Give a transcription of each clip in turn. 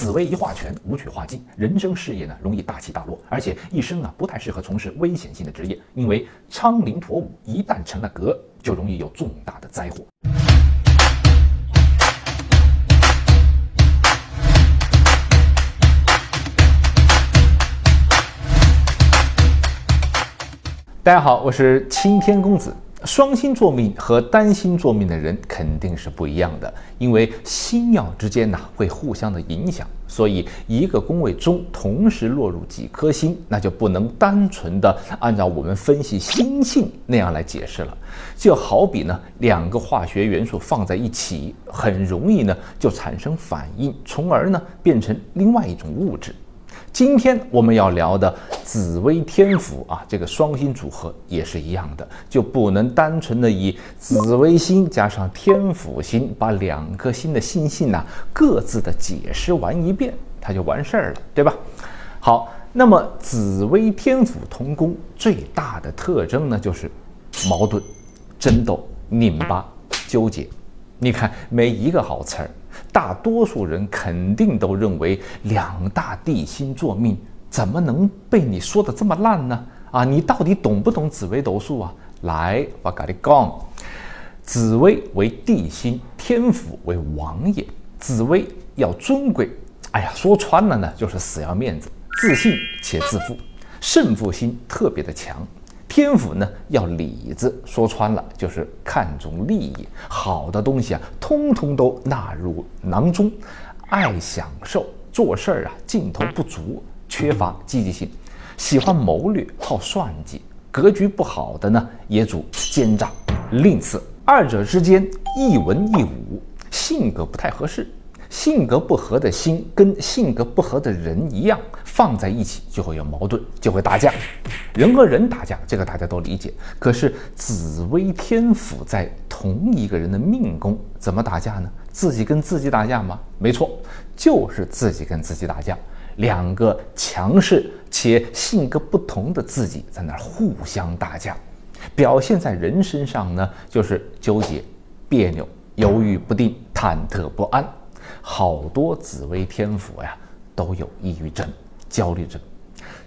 紫薇一化权，武曲化忌，人生事业呢容易大起大落，而且一生啊不太适合从事危险性的职业，因为昌龄陀武一旦成了格，就容易有重大的灾祸。大家好，我是青天公子。双星座命和单星座命的人肯定是不一样的，因为星耀之间呢会互相的影响，所以一个宫位中同时落入几颗星，那就不能单纯的按照我们分析星性那样来解释了。就好比呢两个化学元素放在一起，很容易呢就产生反应，从而呢变成另外一种物质。今天我们要聊的紫微天府啊，这个双星组合也是一样的，就不能单纯的以紫微星加上天府星，把两颗星的星性呢各自的解释完一遍，它就完事儿了，对吧？好，那么紫微天府同宫最大的特征呢，就是矛盾、争斗、拧巴、纠结。你看，没一个好词儿。大多数人肯定都认为两大地星坐命，怎么能被你说的这么烂呢？啊，你到底懂不懂紫微斗数啊？来，我跟你讲，紫微为地星，天府为王也，紫微要尊贵，哎呀，说穿了呢，就是死要面子，自信且自负，胜负心特别的强。天府呢要里子，说穿了就是看重利益，好的东西啊，通通都纳入囊中，爱享受，做事儿啊劲头不足，缺乏积极性，喜欢谋略，好算计，格局不好的呢也主奸诈吝啬，二者之间一文一武，性格不太合适。性格不合的心跟性格不合的人一样，放在一起就会有矛盾，就会打架。人和人打架，这个大家都理解。可是紫微天府在同一个人的命宫，怎么打架呢？自己跟自己打架吗？没错，就是自己跟自己打架。两个强势且性格不同的自己在那儿互相打架，表现在人身上呢，就是纠结、别扭、犹豫不定、忐忑不安。好多紫微天府呀，都有抑郁症、焦虑症。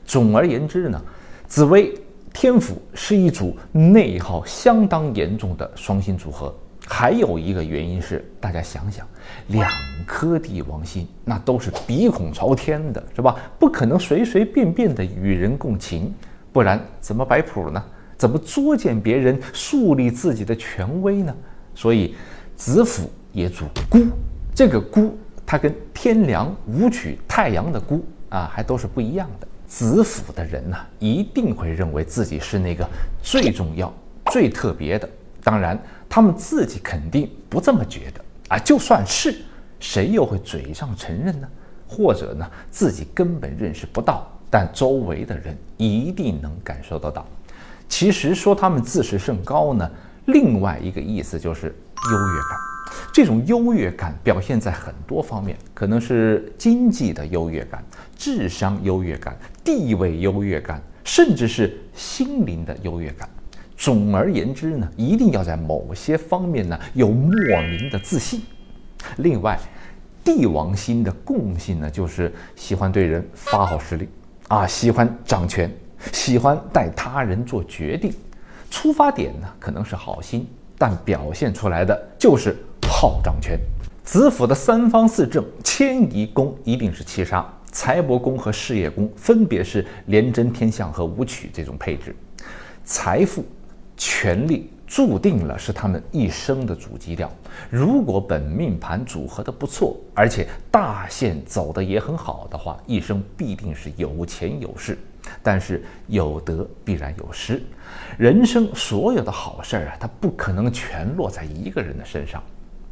总而言之呢，紫微天府是一组内耗相当严重的双星组合。还有一个原因是，大家想想，两颗帝王星那都是鼻孔朝天的，是吧？不可能随随便便的与人共情，不然怎么摆谱呢？怎么作践别人、树立自己的权威呢？所以，子府也主孤。这个孤，它跟天梁、武曲、太阳的孤啊，还都是不一样的。子府的人呢，一定会认为自己是那个最重要、最特别的。当然，他们自己肯定不这么觉得啊。就算是，谁又会嘴上承认呢？或者呢，自己根本认识不到，但周围的人一定能感受得到。其实说他们自视甚高呢，另外一个意思就是优越感。这种优越感表现在很多方面，可能是经济的优越感、智商优越感、地位优越感，甚至是心灵的优越感。总而言之呢，一定要在某些方面呢有莫名的自信。另外，帝王星的共性呢，就是喜欢对人发号施令啊，喜欢掌权，喜欢带他人做决定。出发点呢可能是好心，但表现出来的就是。好掌权，子府的三方四正迁移宫一定是七杀，财帛宫和事业宫分别是廉贞天相和武曲这种配置，财富、权力注定了是他们一生的主基调。如果本命盘组合的不错，而且大线走的也很好的话，一生必定是有钱有势。但是有得必然有失，人生所有的好事儿啊，它不可能全落在一个人的身上。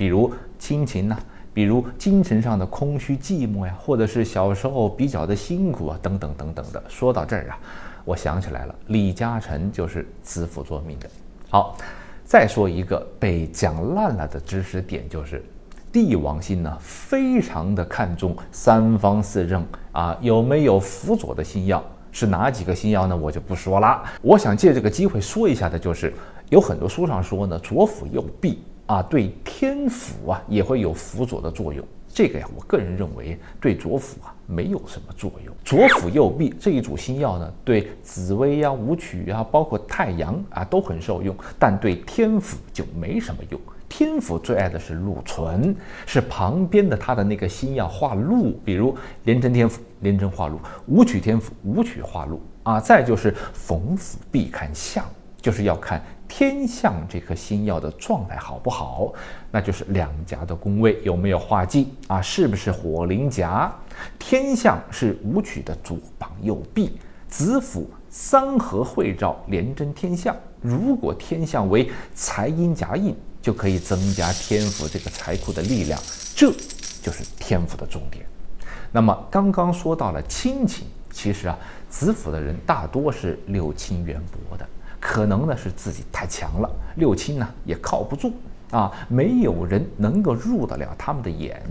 比如亲情呐，比如精神上的空虚寂寞呀，或者是小时候比较的辛苦啊，等等等等的。说到这儿啊，我想起来了，李嘉诚就是子府作命的。好，再说一个被讲烂了的知识点，就是帝王星呢，非常的看重三方四正啊，有没有辅佐的星耀？是哪几个星耀呢？我就不说了。我想借这个机会说一下的，就是有很多书上说呢，左辅右弼。啊，对天府啊也会有辅佐的作用。这个呀，我个人认为对左辅啊没有什么作用。左辅右弼这一组星耀呢，对紫微呀、武曲啊，包括太阳啊都很受用，但对天府就没什么用。天府最爱的是禄存，是旁边的他的那个星耀化禄，比如廉贞天府，廉贞化禄；武曲天府，武曲化禄啊。再就是逢府必看相，就是要看。天象这颗星耀的状态好不好？那就是两颊的宫位有没有化忌啊？是不是火灵夹？天象是武曲的左膀右臂，子府三合会照连贞天象。如果天象为财阴夹印，就可以增加天府这个财库的力量，这就是天府的重点。那么刚刚说到了亲情，其实啊，子府的人大多是六亲缘薄的。可能呢是自己太强了，六亲呢也靠不住啊，没有人能够入得了他们的眼。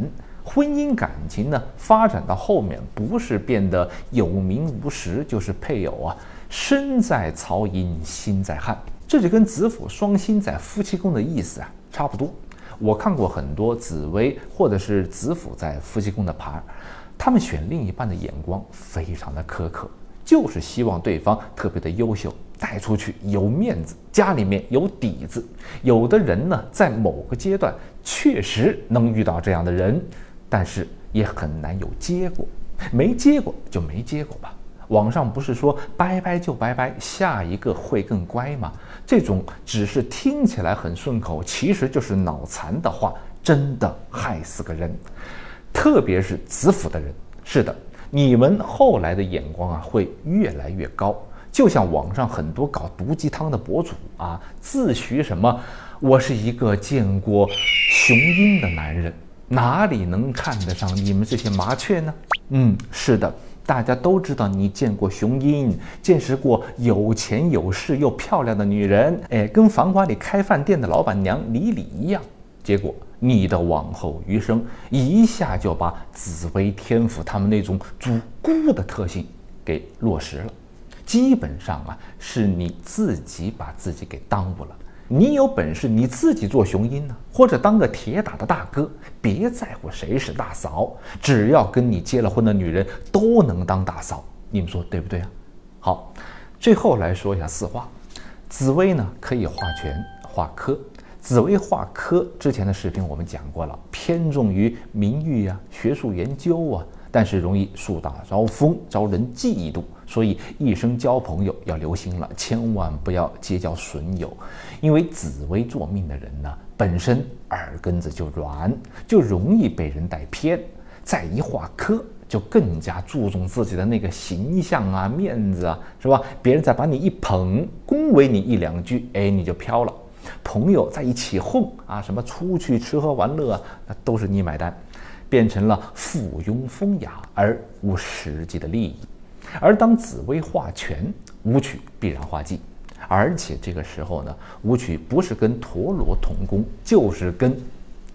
婚姻感情呢发展到后面，不是变得有名无实，就是配偶啊身在曹营心在汉，这就跟子府双星在夫妻宫的意思啊差不多。我看过很多紫薇或者是子府在夫妻宫的牌，他们选另一半的眼光非常的苛刻，就是希望对方特别的优秀。带出去有面子，家里面有底子。有的人呢，在某个阶段确实能遇到这样的人，但是也很难有结果。没结果就没结果吧。网上不是说拜拜就拜拜，下一个会更乖吗？这种只是听起来很顺口，其实就是脑残的话，真的害死个人。特别是子府的人，是的，你们后来的眼光啊，会越来越高。就像网上很多搞毒鸡汤的博主啊，自诩什么我是一个见过雄鹰的男人，哪里能看得上你们这些麻雀呢？嗯，是的，大家都知道你见过雄鹰，见识过有钱有势又漂亮的女人，哎，跟繁华里开饭店的老板娘李李一样。结果你的往后余生一下就把紫薇天府他们那种主孤的特性给落实了。基本上啊，是你自己把自己给耽误了。你有本事你自己做雄鹰呢，或者当个铁打的大哥，别在乎谁是大嫂，只要跟你结了婚的女人都能当大嫂，你们说对不对啊？好，最后来说一下四化，紫薇呢可以化权化科，紫薇化科之前的视频我们讲过了，偏重于名誉啊、学术研究啊。但是容易树大招风，招人嫉妒，所以一生交朋友要留心了，千万不要结交损友。因为紫薇做命的人呢，本身耳根子就软，就容易被人带偏。再一化科，就更加注重自己的那个形象啊、面子啊，是吧？别人再把你一捧，恭维你一两句，哎，你就飘了。朋友在一起哄啊，什么出去吃喝玩乐，那都是你买单。变成了附庸风雅而无实际的利益，而当紫薇化权，武曲必然化忌，而且这个时候呢，武曲不是跟陀螺同宫，就是跟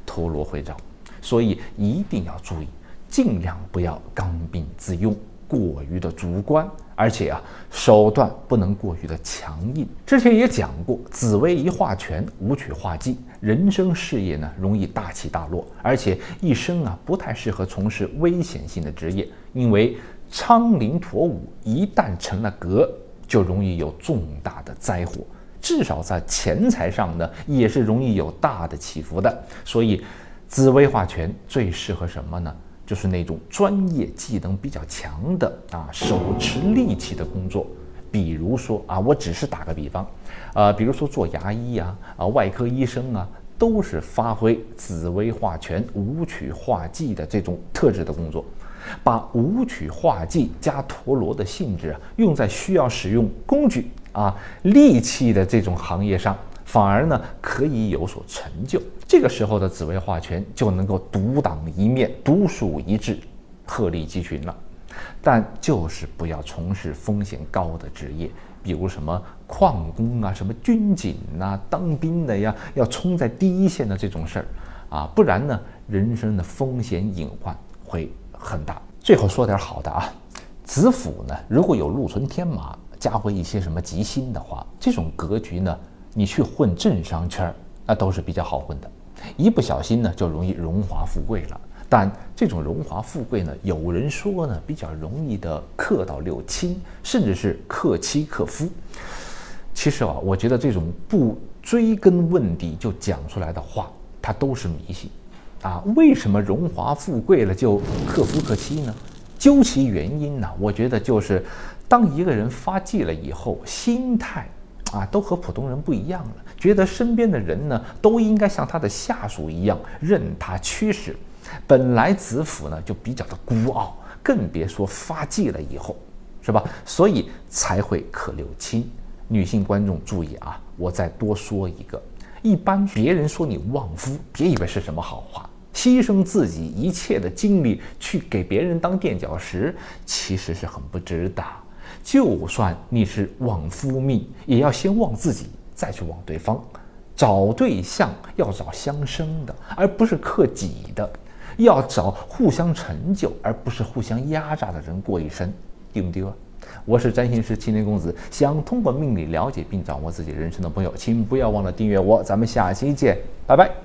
陀螺会照，所以一定要注意，尽量不要刚愎自用。过于的主观，而且啊，手段不能过于的强硬。之前也讲过，紫薇一化权，武曲化忌，人生事业呢容易大起大落，而且一生啊不太适合从事危险性的职业，因为昌陵陀武一旦成了格，就容易有重大的灾祸，至少在钱财上呢也是容易有大的起伏的。所以，紫薇化权最适合什么呢？就是那种专业技能比较强的啊，手持利器的工作，比如说啊，我只是打个比方，呃，比如说做牙医啊，啊，外科医生啊，都是发挥紫薇化权、武曲化忌的这种特质的工作，把武曲化忌加陀螺的性质啊，用在需要使用工具啊、利器的这种行业上。反而呢，可以有所成就。这个时候的紫薇化权就能够独当一面、独树一帜、鹤立鸡群了。但就是不要从事风险高的职业，比如什么矿工啊、什么军警呐、当兵的呀，要冲在第一线的这种事儿啊，不然呢，人生的风险隐患会很大。最后说点好的啊，子府呢，如果有禄存天马，加回一些什么吉星的话，这种格局呢。你去混政商圈儿，那都是比较好混的，一不小心呢就容易荣华富贵了。但这种荣华富贵呢，有人说呢，比较容易的克到六亲，甚至是克妻克夫。其实啊，我觉得这种不追根问底就讲出来的话，它都是迷信。啊，为什么荣华富贵了就克夫克妻呢？究其原因呢，我觉得就是当一个人发迹了以后，心态啊都和普通人不一样了，觉得身边的人呢都应该像他的下属一样任他驱使。本来子府呢就比较的孤傲，更别说发迹了以后，是吧？所以才会克六亲。女性观众注意啊，我再多说一个，一般别人说你旺夫，别以为是什么好话。牺牲自己一切的精力去给别人当垫脚石，其实是很不值的。就算你是旺夫命，也要先旺自己，再去旺对方。找对象要找相生的，而不是克己的；要找互相成就，而不是互相压榨的人过一生，丢不丢啊？我是占星师青年公子，想通过命理了解并掌握自己人生的朋友，请不要忘了订阅我。咱们下期见，拜拜。